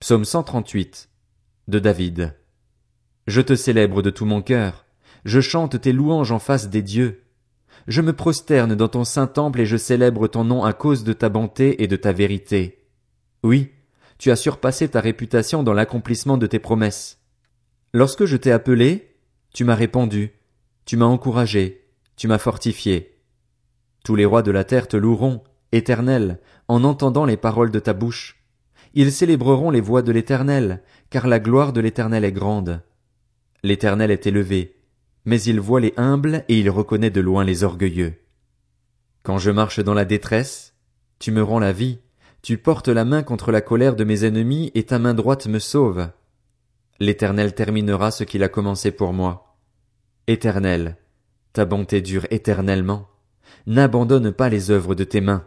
Psaume 138 de David. Je te célèbre de tout mon cœur. Je chante tes louanges en face des dieux. Je me prosterne dans ton saint temple et je célèbre ton nom à cause de ta bonté et de ta vérité. Oui, tu as surpassé ta réputation dans l'accomplissement de tes promesses. Lorsque je t'ai appelé, tu m'as répondu, tu m'as encouragé, tu m'as fortifié. Tous les rois de la terre te loueront, éternel, en entendant les paroles de ta bouche. Ils célébreront les voies de l'Éternel, car la gloire de l'Éternel est grande. L'Éternel est élevé, mais il voit les humbles et il reconnaît de loin les orgueilleux. Quand je marche dans la détresse, tu me rends la vie, tu portes la main contre la colère de mes ennemis et ta main droite me sauve. L'Éternel terminera ce qu'il a commencé pour moi. Éternel, ta bonté dure éternellement. N'abandonne pas les œuvres de tes mains.